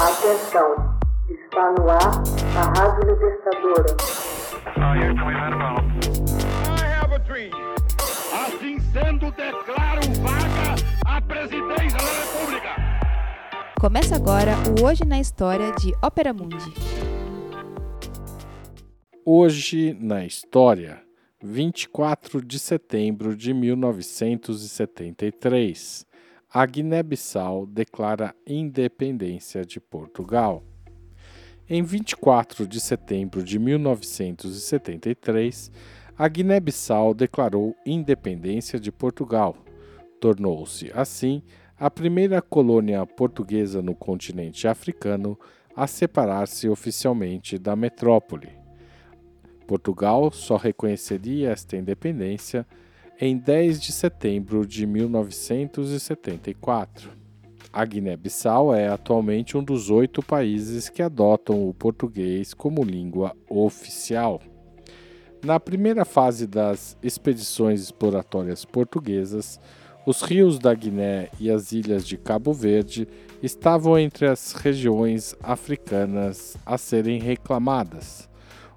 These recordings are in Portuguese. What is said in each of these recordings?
Atenção, está no ar a Rádio Libertadora. Assim sendo, declaro vaga a presidência da República. Começa agora o Hoje na História de Ópera Mundi. Hoje na História, 24 de setembro de 1973 a Guiné-Bissau declara independência de Portugal. Em 24 de setembro de 1973, a Guiné-Bissau declarou independência de Portugal. Tornou-se, assim, a primeira colônia portuguesa no continente africano a separar-se oficialmente da metrópole. Portugal só reconheceria esta independência em 10 de setembro de 1974. A Guiné-Bissau é atualmente um dos oito países que adotam o português como língua oficial. Na primeira fase das expedições exploratórias portuguesas, os rios da Guiné e as ilhas de Cabo Verde estavam entre as regiões africanas a serem reclamadas.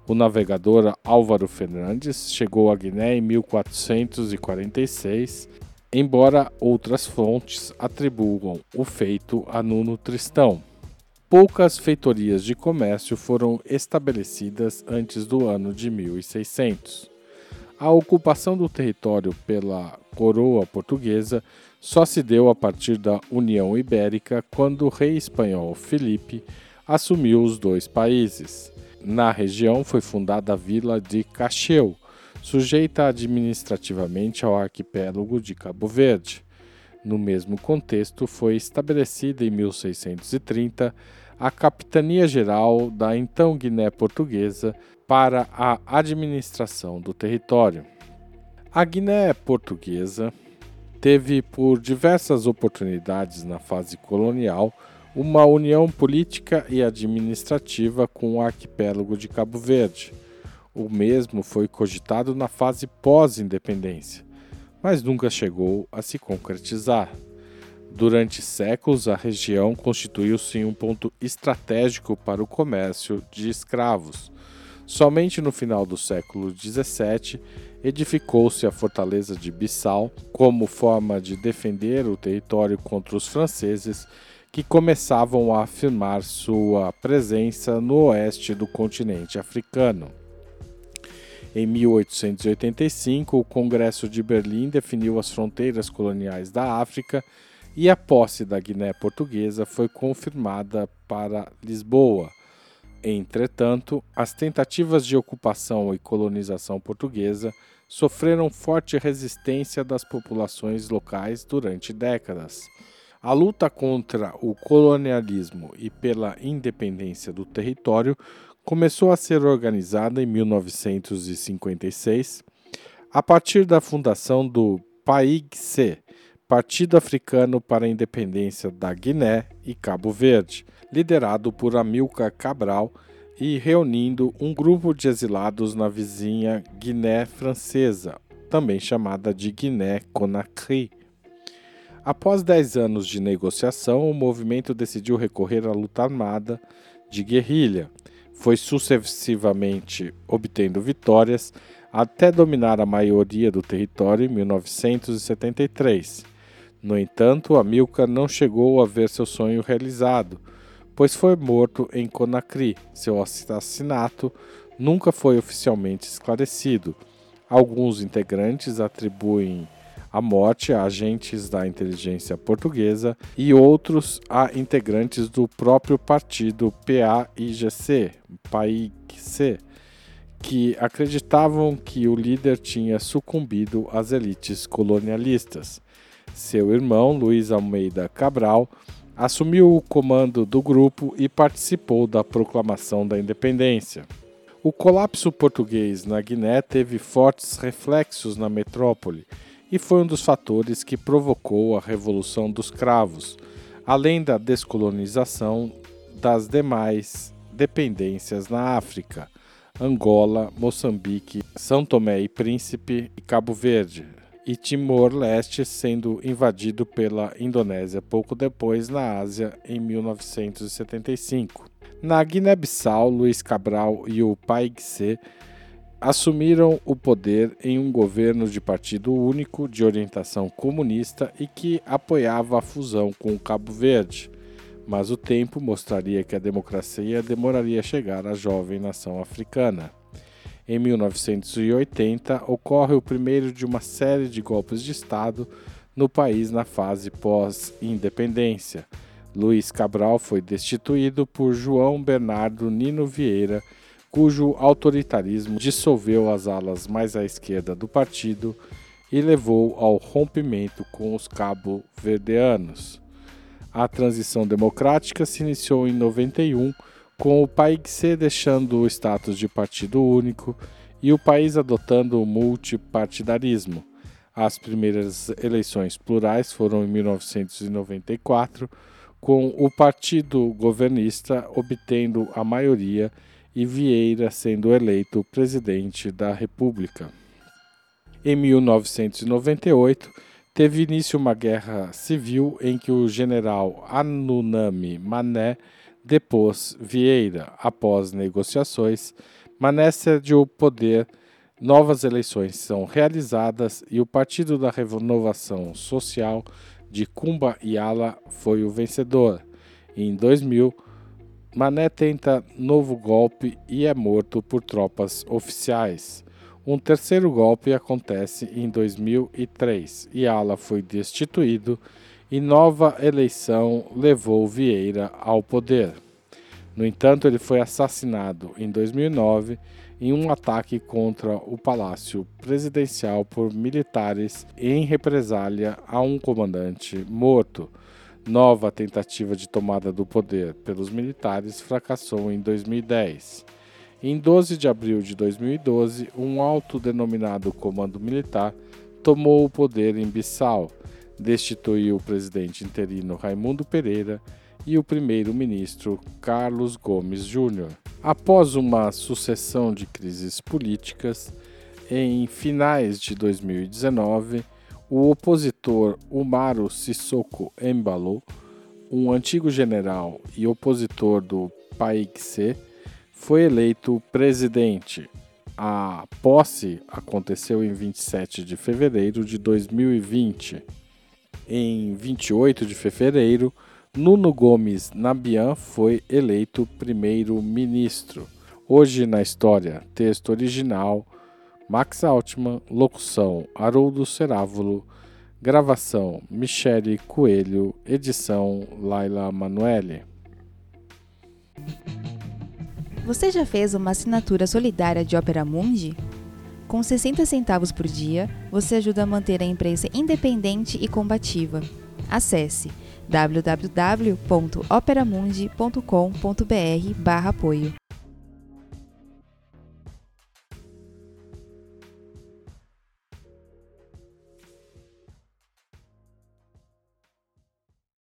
O navegador Álvaro Fernandes chegou à Guiné em 1446, embora outras fontes atribuam o feito a Nuno Tristão. Poucas feitorias de comércio foram estabelecidas antes do ano de 1600. A ocupação do território pela coroa portuguesa só se deu a partir da União Ibérica, quando o rei espanhol Felipe assumiu os dois países. Na região foi fundada a vila de Cacheu, sujeita administrativamente ao arquipélago de Cabo Verde. No mesmo contexto, foi estabelecida em 1630 a Capitania Geral da então Guiné Portuguesa para a administração do território. A Guiné Portuguesa teve por diversas oportunidades na fase colonial uma união política e administrativa com o arquipélago de Cabo Verde. O mesmo foi cogitado na fase pós-independência, mas nunca chegou a se concretizar. Durante séculos, a região constituiu-se um ponto estratégico para o comércio de escravos. Somente no final do século XVII edificou-se a fortaleza de Bissau como forma de defender o território contra os franceses que começavam a afirmar sua presença no oeste do continente africano. Em 1885, o Congresso de Berlim definiu as fronteiras coloniais da África e a posse da Guiné Portuguesa foi confirmada para Lisboa. Entretanto, as tentativas de ocupação e colonização portuguesa sofreram forte resistência das populações locais durante décadas. A luta contra o colonialismo e pela independência do território começou a ser organizada em 1956, a partir da fundação do PAIGC, Partido Africano para a Independência da Guiné e Cabo Verde, liderado por Amilcar Cabral e reunindo um grupo de exilados na vizinha Guiné Francesa, também chamada de Guiné-Conakry. Após 10 anos de negociação, o movimento decidiu recorrer à luta armada de guerrilha. Foi sucessivamente obtendo vitórias até dominar a maioria do território em 1973. No entanto, Amilcar não chegou a ver seu sonho realizado, pois foi morto em Conakry. Seu assassinato nunca foi oficialmente esclarecido. Alguns integrantes atribuem a morte a agentes da inteligência portuguesa e outros a integrantes do próprio partido PAIGC, PAIGC, que acreditavam que o líder tinha sucumbido às elites colonialistas. Seu irmão, Luiz Almeida Cabral, assumiu o comando do grupo e participou da proclamação da independência. O colapso português na Guiné teve fortes reflexos na metrópole e foi um dos fatores que provocou a Revolução dos Cravos, além da descolonização das demais dependências na África, Angola, Moçambique, São Tomé e Príncipe e Cabo Verde. e Timor-Leste sendo invadido pela Indonésia pouco depois na Ásia em 1975. Na Guiné-Bissau, Luiz Cabral e o Paigse assumiram o poder em um governo de partido único de orientação comunista e que apoiava a fusão com o Cabo Verde. Mas o tempo mostraria que a democracia demoraria a chegar à jovem nação africana. Em 1980, ocorre o primeiro de uma série de golpes de Estado no país na fase pós-independência. Luiz Cabral foi destituído por João Bernardo Nino Vieira cujo autoritarismo dissolveu as alas mais à esquerda do partido e levou ao rompimento com os cabo-verdeanos. A transição democrática se iniciou em 91, com o PAIGC deixando o status de partido único e o país adotando o multipartidarismo. As primeiras eleições plurais foram em 1994, com o partido governista obtendo a maioria e Vieira sendo eleito presidente da República. Em 1998, teve início uma guerra civil em que o general Anunami Mané depôs Vieira. Após negociações, Mané cedeu o poder, novas eleições são realizadas e o Partido da Renovação Social de Kumba Yala foi o vencedor. Em 2000, Mané tenta novo golpe e é morto por tropas oficiais. Um terceiro golpe acontece em 2003 e Ala foi destituído e nova eleição levou Vieira ao poder. No entanto, ele foi assassinado em 2009 em um ataque contra o palácio presidencial por militares em represália a um comandante morto. Nova tentativa de tomada do poder pelos militares fracassou em 2010. Em 12 de abril de 2012, um autodenominado comando militar tomou o poder em Bissau, destituiu o presidente interino Raimundo Pereira e o primeiro-ministro Carlos Gomes Júnior. Após uma sucessão de crises políticas, em finais de 2019, o opositor Umaru Sissoko Embalo, um antigo general e opositor do PAIGC, foi eleito presidente. A posse aconteceu em 27 de fevereiro de 2020. Em 28 de fevereiro, Nuno Gomes Nabian foi eleito primeiro-ministro. Hoje na história, texto original Max Altman, locução Haroldo Cerávulo, gravação Michele Coelho, edição Laila Manuelle. Você já fez uma assinatura solidária de Opera Mundi? Com 60 centavos por dia, você ajuda a manter a imprensa independente e combativa. Acesse www.operamundi.com.br/apoio.